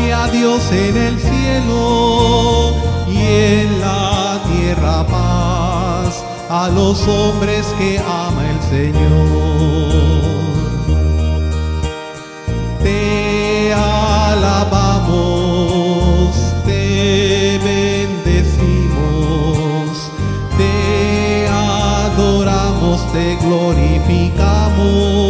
Gloria a Dios en el cielo y en la tierra paz a los hombres que ama el Señor. Te alabamos, te bendecimos, te adoramos, te glorificamos.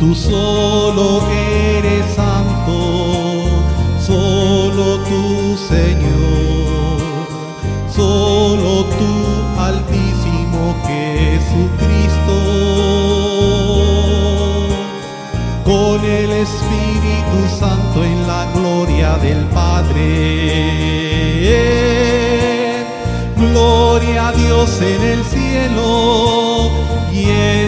Tú solo eres santo, solo tú Señor, solo tú altísimo Jesucristo con el Espíritu Santo en la gloria del Padre. Gloria a Dios en el cielo y en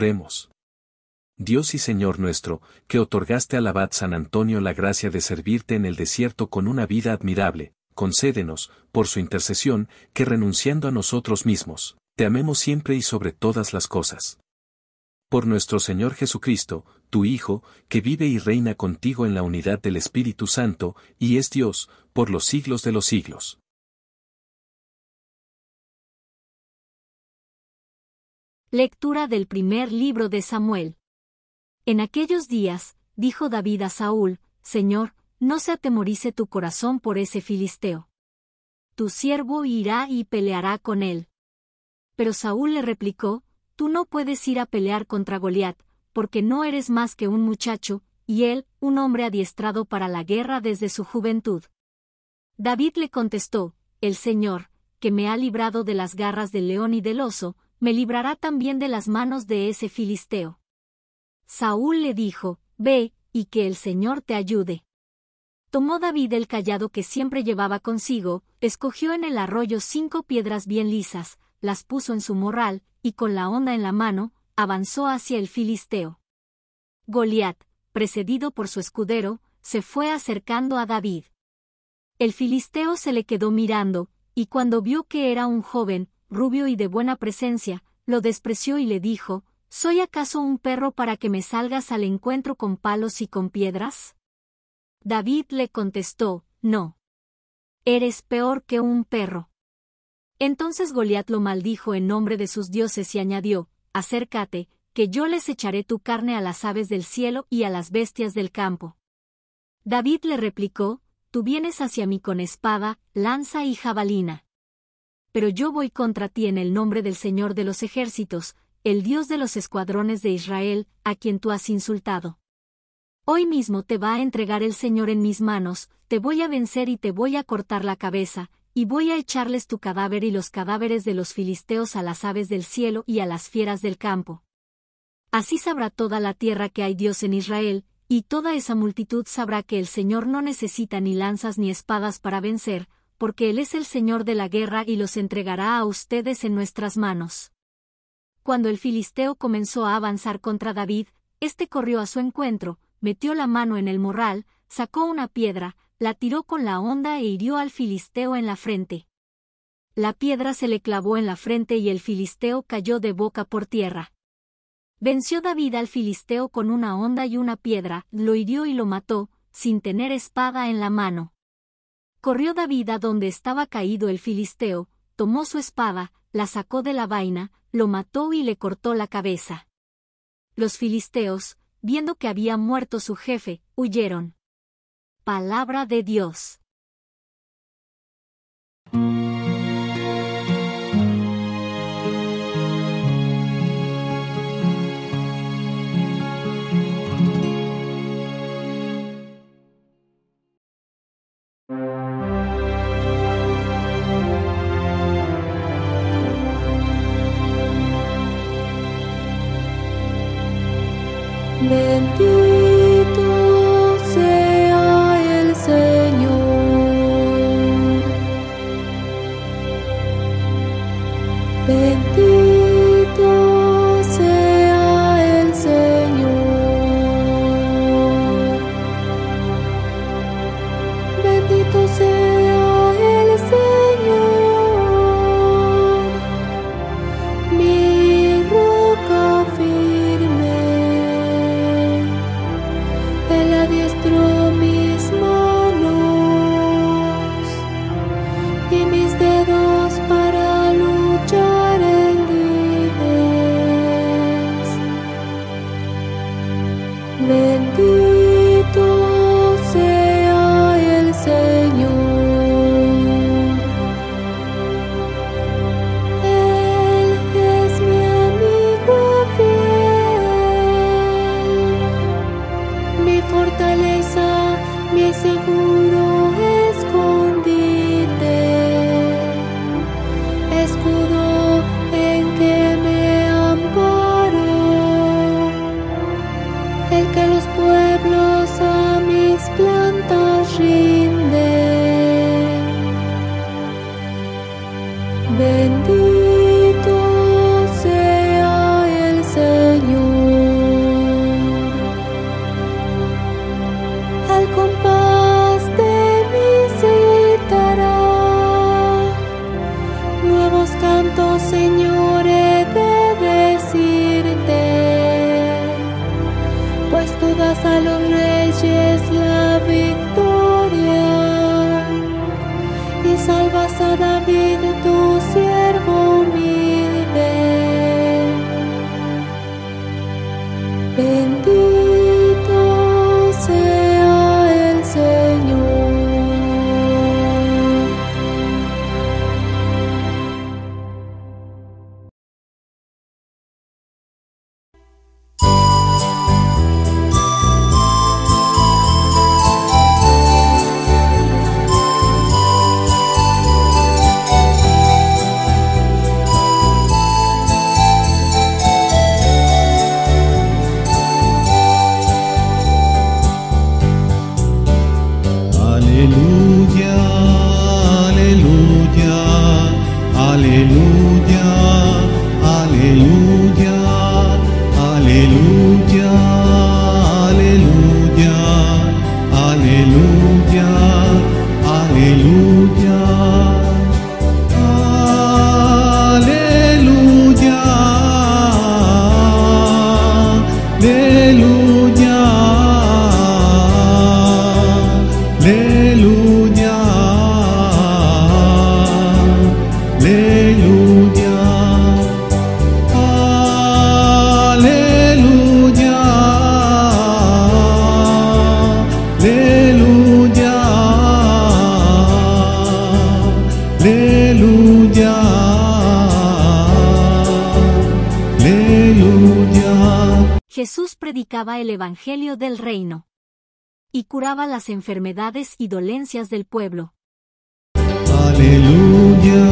Oremos. Dios y Señor nuestro, que otorgaste al abad San Antonio la gracia de servirte en el desierto con una vida admirable, concédenos, por su intercesión, que renunciando a nosotros mismos, te amemos siempre y sobre todas las cosas. Por nuestro Señor Jesucristo, tu Hijo, que vive y reina contigo en la unidad del Espíritu Santo, y es Dios, por los siglos de los siglos. Lectura del primer libro de Samuel. En aquellos días, dijo David a Saúl, Señor, no se atemorice tu corazón por ese filisteo. Tu siervo irá y peleará con él. Pero Saúl le replicó, Tú no puedes ir a pelear contra Goliat, porque no eres más que un muchacho, y él, un hombre adiestrado para la guerra desde su juventud. David le contestó, El Señor, que me ha librado de las garras del león y del oso, me librará también de las manos de ese filisteo. Saúl le dijo, Ve, y que el Señor te ayude. Tomó David el callado que siempre llevaba consigo, escogió en el arroyo cinco piedras bien lisas, las puso en su morral, y con la honda en la mano, avanzó hacia el filisteo. Goliat, precedido por su escudero, se fue acercando a David. El filisteo se le quedó mirando, y cuando vio que era un joven, rubio y de buena presencia, lo despreció y le dijo, ¿Soy acaso un perro para que me salgas al encuentro con palos y con piedras? David le contestó, No. Eres peor que un perro. Entonces Goliat lo maldijo en nombre de sus dioses y añadió, Acércate, que yo les echaré tu carne a las aves del cielo y a las bestias del campo. David le replicó, Tú vienes hacia mí con espada, lanza y jabalina. Pero yo voy contra ti en el nombre del Señor de los ejércitos, el Dios de los escuadrones de Israel, a quien tú has insultado. Hoy mismo te va a entregar el Señor en mis manos, te voy a vencer y te voy a cortar la cabeza, y voy a echarles tu cadáver y los cadáveres de los filisteos a las aves del cielo y a las fieras del campo. Así sabrá toda la tierra que hay Dios en Israel, y toda esa multitud sabrá que el Señor no necesita ni lanzas ni espadas para vencer, porque Él es el Señor de la guerra y los entregará a ustedes en nuestras manos. Cuando el filisteo comenzó a avanzar contra David, éste corrió a su encuentro, metió la mano en el morral, sacó una piedra, la tiró con la honda e hirió al filisteo en la frente. La piedra se le clavó en la frente y el filisteo cayó de boca por tierra. Venció David al filisteo con una honda y una piedra, lo hirió y lo mató, sin tener espada en la mano. Corrió David a donde estaba caído el filisteo, tomó su espada, la sacó de la vaina, lo mató y le cortó la cabeza. Los filisteos, viendo que había muerto su jefe, huyeron. Palabra de Dios. Del reino. Y curaba las enfermedades y dolencias del pueblo. Aleluya,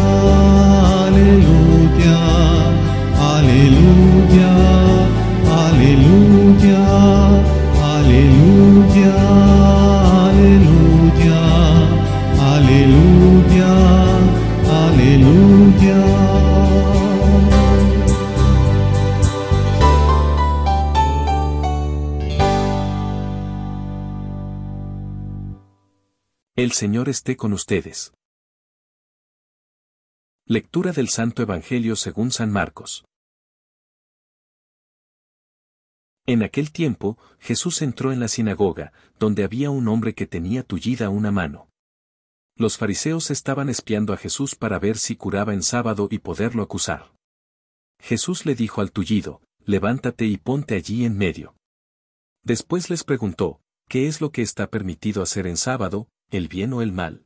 aleluya, aleluya, aleluya, aleluya, El Señor esté con ustedes. Lectura del Santo Evangelio según San Marcos. En aquel tiempo, Jesús entró en la sinagoga, donde había un hombre que tenía tullida una mano. Los fariseos estaban espiando a Jesús para ver si curaba en sábado y poderlo acusar. Jesús le dijo al tullido, levántate y ponte allí en medio. Después les preguntó, ¿qué es lo que está permitido hacer en sábado, el bien o el mal.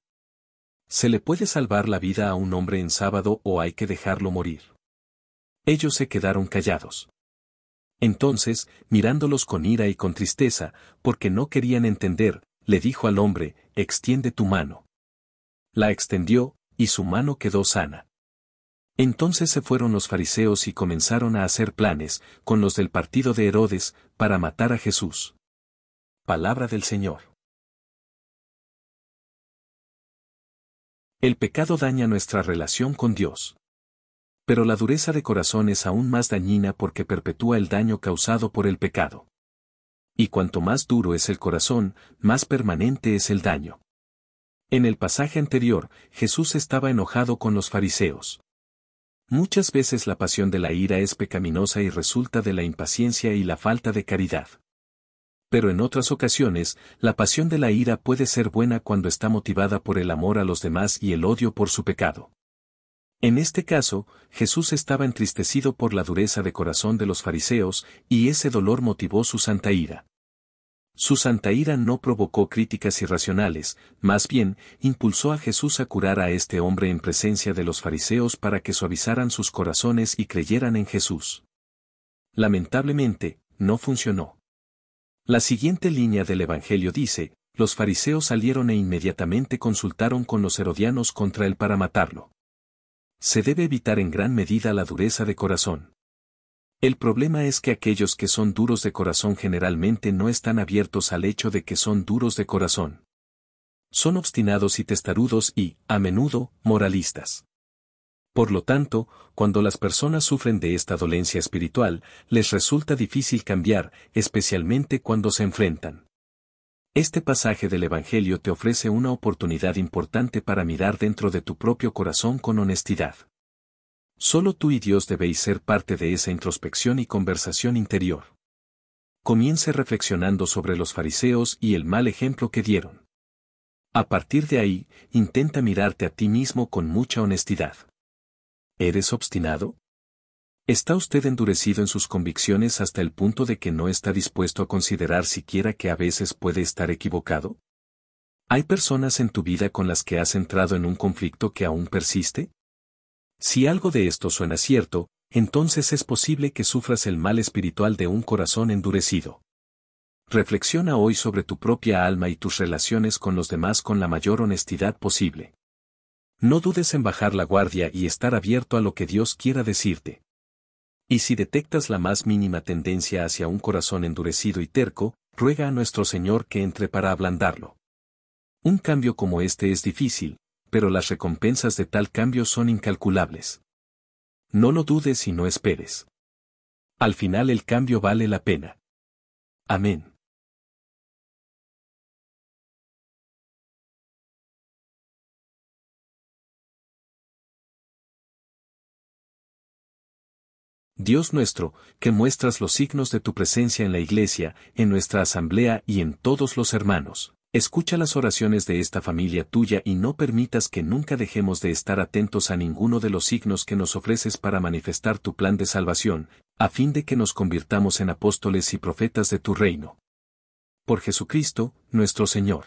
¿Se le puede salvar la vida a un hombre en sábado o hay que dejarlo morir? Ellos se quedaron callados. Entonces, mirándolos con ira y con tristeza, porque no querían entender, le dijo al hombre, extiende tu mano. La extendió, y su mano quedó sana. Entonces se fueron los fariseos y comenzaron a hacer planes, con los del partido de Herodes, para matar a Jesús. Palabra del Señor. El pecado daña nuestra relación con Dios. Pero la dureza de corazón es aún más dañina porque perpetúa el daño causado por el pecado. Y cuanto más duro es el corazón, más permanente es el daño. En el pasaje anterior, Jesús estaba enojado con los fariseos. Muchas veces la pasión de la ira es pecaminosa y resulta de la impaciencia y la falta de caridad pero en otras ocasiones, la pasión de la ira puede ser buena cuando está motivada por el amor a los demás y el odio por su pecado. En este caso, Jesús estaba entristecido por la dureza de corazón de los fariseos, y ese dolor motivó su santa ira. Su santa ira no provocó críticas irracionales, más bien, impulsó a Jesús a curar a este hombre en presencia de los fariseos para que suavizaran sus corazones y creyeran en Jesús. Lamentablemente, no funcionó. La siguiente línea del Evangelio dice, los fariseos salieron e inmediatamente consultaron con los herodianos contra él para matarlo. Se debe evitar en gran medida la dureza de corazón. El problema es que aquellos que son duros de corazón generalmente no están abiertos al hecho de que son duros de corazón. Son obstinados y testarudos y, a menudo, moralistas. Por lo tanto, cuando las personas sufren de esta dolencia espiritual, les resulta difícil cambiar, especialmente cuando se enfrentan. Este pasaje del Evangelio te ofrece una oportunidad importante para mirar dentro de tu propio corazón con honestidad. Solo tú y Dios debéis ser parte de esa introspección y conversación interior. Comience reflexionando sobre los fariseos y el mal ejemplo que dieron. A partir de ahí, intenta mirarte a ti mismo con mucha honestidad. ¿Eres obstinado? ¿Está usted endurecido en sus convicciones hasta el punto de que no está dispuesto a considerar siquiera que a veces puede estar equivocado? ¿Hay personas en tu vida con las que has entrado en un conflicto que aún persiste? Si algo de esto suena cierto, entonces es posible que sufras el mal espiritual de un corazón endurecido. Reflexiona hoy sobre tu propia alma y tus relaciones con los demás con la mayor honestidad posible. No dudes en bajar la guardia y estar abierto a lo que Dios quiera decirte. Y si detectas la más mínima tendencia hacia un corazón endurecido y terco, ruega a nuestro Señor que entre para ablandarlo. Un cambio como este es difícil, pero las recompensas de tal cambio son incalculables. No lo dudes y no esperes. Al final el cambio vale la pena. Amén. Dios nuestro, que muestras los signos de tu presencia en la iglesia, en nuestra asamblea y en todos los hermanos. Escucha las oraciones de esta familia tuya y no permitas que nunca dejemos de estar atentos a ninguno de los signos que nos ofreces para manifestar tu plan de salvación, a fin de que nos convirtamos en apóstoles y profetas de tu reino. Por Jesucristo, nuestro Señor.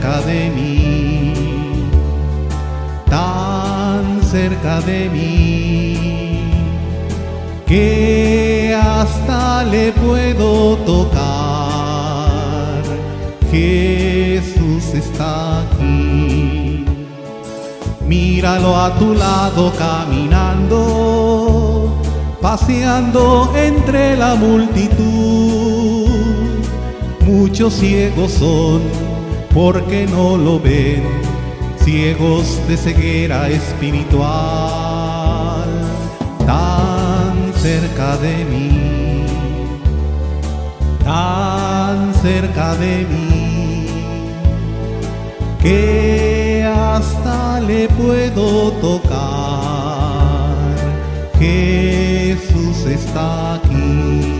cerca de mí, tan cerca de mí, que hasta le puedo tocar. Jesús está aquí. Míralo a tu lado caminando, paseando entre la multitud. Muchos ciegos son porque no lo ven, ciegos de ceguera espiritual, tan cerca de mí, tan cerca de mí, que hasta le puedo tocar. Jesús está aquí.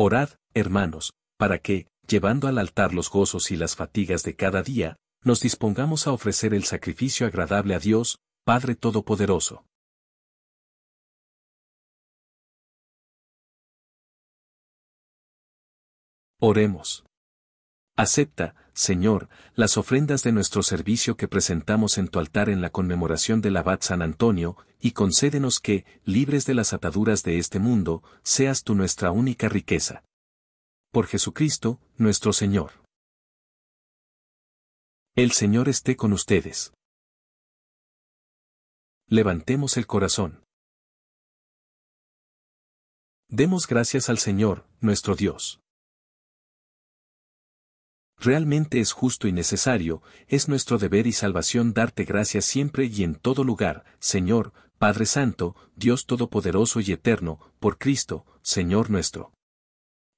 Orad, hermanos, para que, llevando al altar los gozos y las fatigas de cada día, nos dispongamos a ofrecer el sacrificio agradable a Dios, Padre Todopoderoso. Oremos. Acepta, Señor, las ofrendas de nuestro servicio que presentamos en tu altar en la conmemoración del abad San Antonio, y concédenos que, libres de las ataduras de este mundo, seas tú nuestra única riqueza. Por Jesucristo, nuestro Señor. El Señor esté con ustedes. Levantemos el corazón. Demos gracias al Señor, nuestro Dios. Realmente es justo y necesario, es nuestro deber y salvación darte gracias siempre y en todo lugar, Señor, Padre Santo, Dios Todopoderoso y Eterno, por Cristo, Señor nuestro.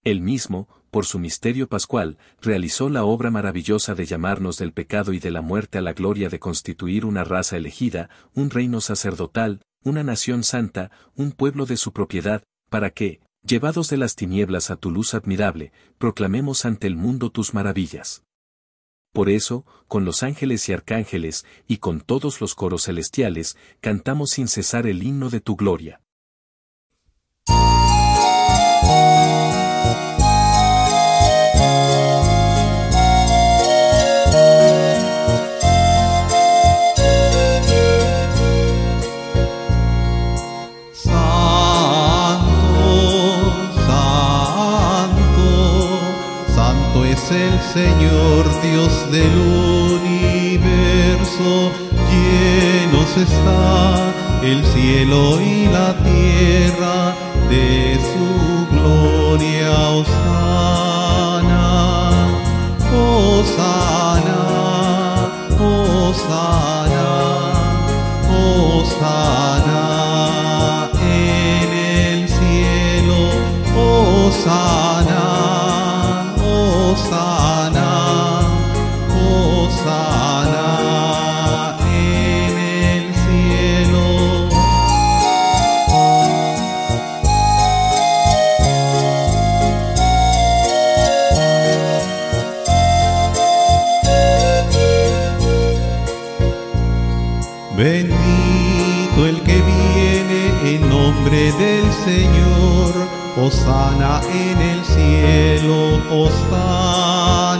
Él mismo, por su misterio pascual, realizó la obra maravillosa de llamarnos del pecado y de la muerte a la gloria de constituir una raza elegida, un reino sacerdotal, una nación santa, un pueblo de su propiedad, para que, llevados de las tinieblas a tu luz admirable, proclamemos ante el mundo tus maravillas. Por eso, con los ángeles y arcángeles, y con todos los coros celestiales, cantamos sin cesar el himno de tu gloria. Señor Dios del universo, llenos está el cielo y la tierra de su gloria. Osana, Osana, Osana, Osana Señor, Osana en el cielo, Osana,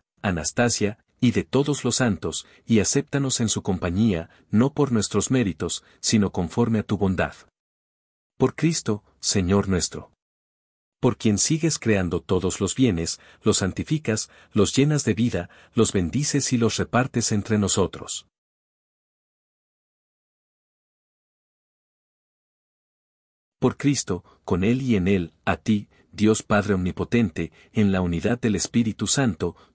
Anastasia, y de todos los santos, y acéptanos en su compañía, no por nuestros méritos, sino conforme a tu bondad. Por Cristo, Señor nuestro. Por quien sigues creando todos los bienes, los santificas, los llenas de vida, los bendices y los repartes entre nosotros. Por Cristo, con Él y en Él, a ti, Dios Padre Omnipotente, en la unidad del Espíritu Santo,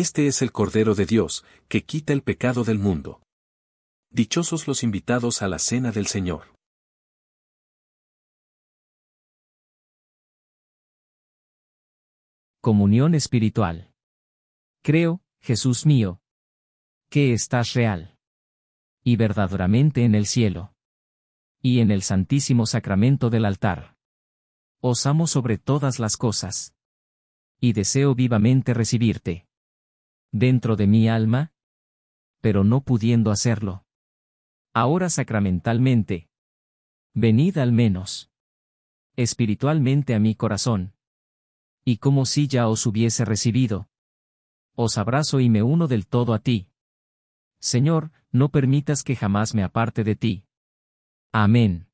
Este es el Cordero de Dios, que quita el pecado del mundo. Dichosos los invitados a la cena del Señor. Comunión espiritual. Creo, Jesús mío, que estás real. Y verdaderamente en el cielo. Y en el santísimo sacramento del altar. Os amo sobre todas las cosas. Y deseo vivamente recibirte dentro de mi alma? Pero no pudiendo hacerlo. Ahora sacramentalmente. Venid al menos. Espiritualmente a mi corazón. Y como si ya os hubiese recibido. os abrazo y me uno del todo a ti. Señor, no permitas que jamás me aparte de ti. Amén.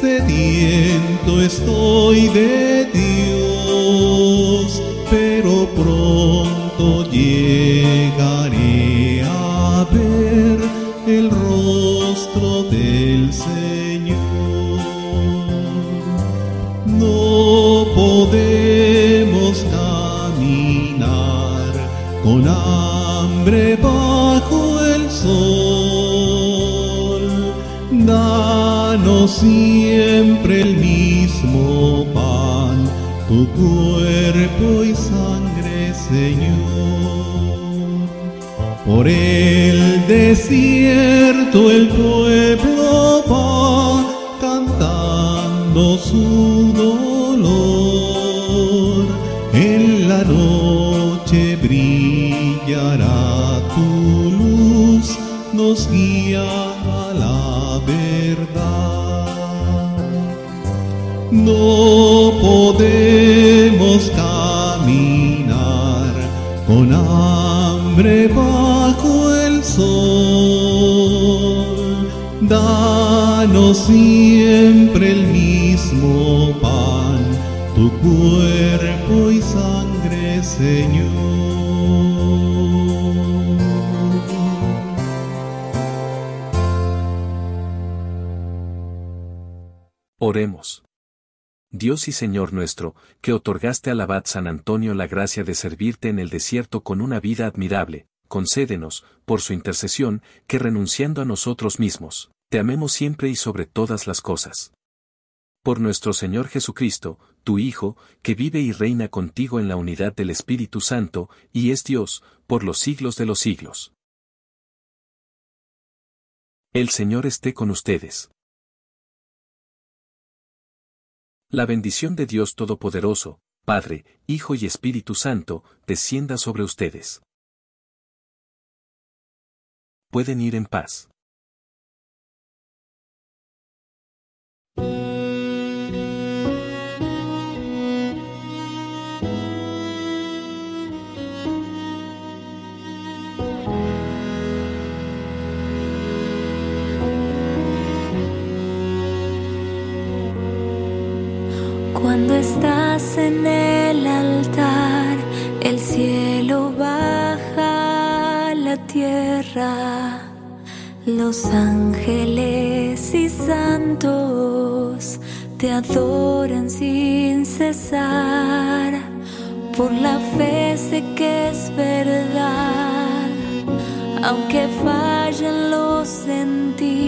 Sediento estoy de Dios, pero pronto llegaré a ver el rostro del Señor. No podemos caminar con hambre siempre el mismo pan, tu cuerpo y sangre, Señor. Por el desierto el pueblo va cantando su dolor. En la noche brillará tu luz, nos guía siempre el mismo pan, tu cuerpo y sangre, Señor. Oremos. Dios y Señor nuestro, que otorgaste al abad San Antonio la gracia de servirte en el desierto con una vida admirable, concédenos, por su intercesión, que renunciando a nosotros mismos, te amemos siempre y sobre todas las cosas. Por nuestro Señor Jesucristo, tu Hijo, que vive y reina contigo en la unidad del Espíritu Santo, y es Dios, por los siglos de los siglos. El Señor esté con ustedes. La bendición de Dios Todopoderoso, Padre, Hijo y Espíritu Santo, descienda sobre ustedes. Pueden ir en paz. En el altar, el cielo baja la tierra. Los ángeles y santos te adoran sin cesar. Por la fe sé que es verdad, aunque fallen los sentidos,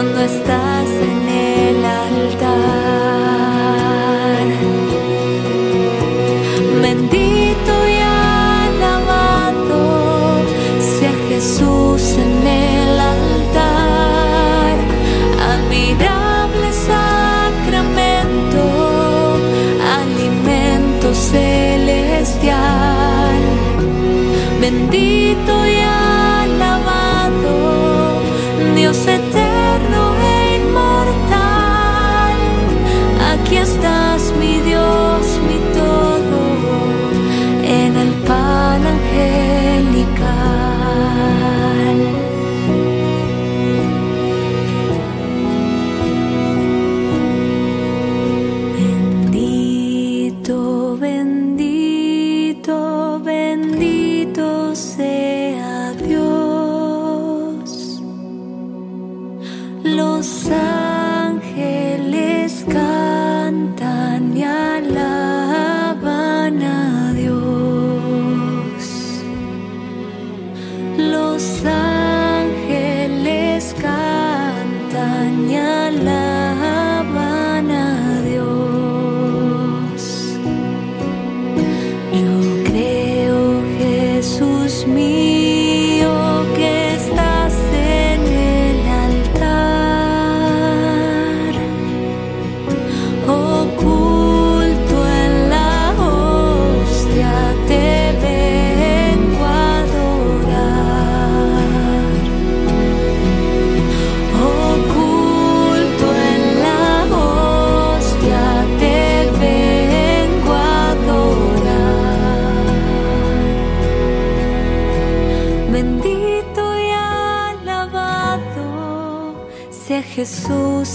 cuando estás en el altar. Bendito y alabado sea Jesús en el altar. Admirable sacramento, alimento celestial. Bendito y alabado Dios eterno.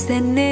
sen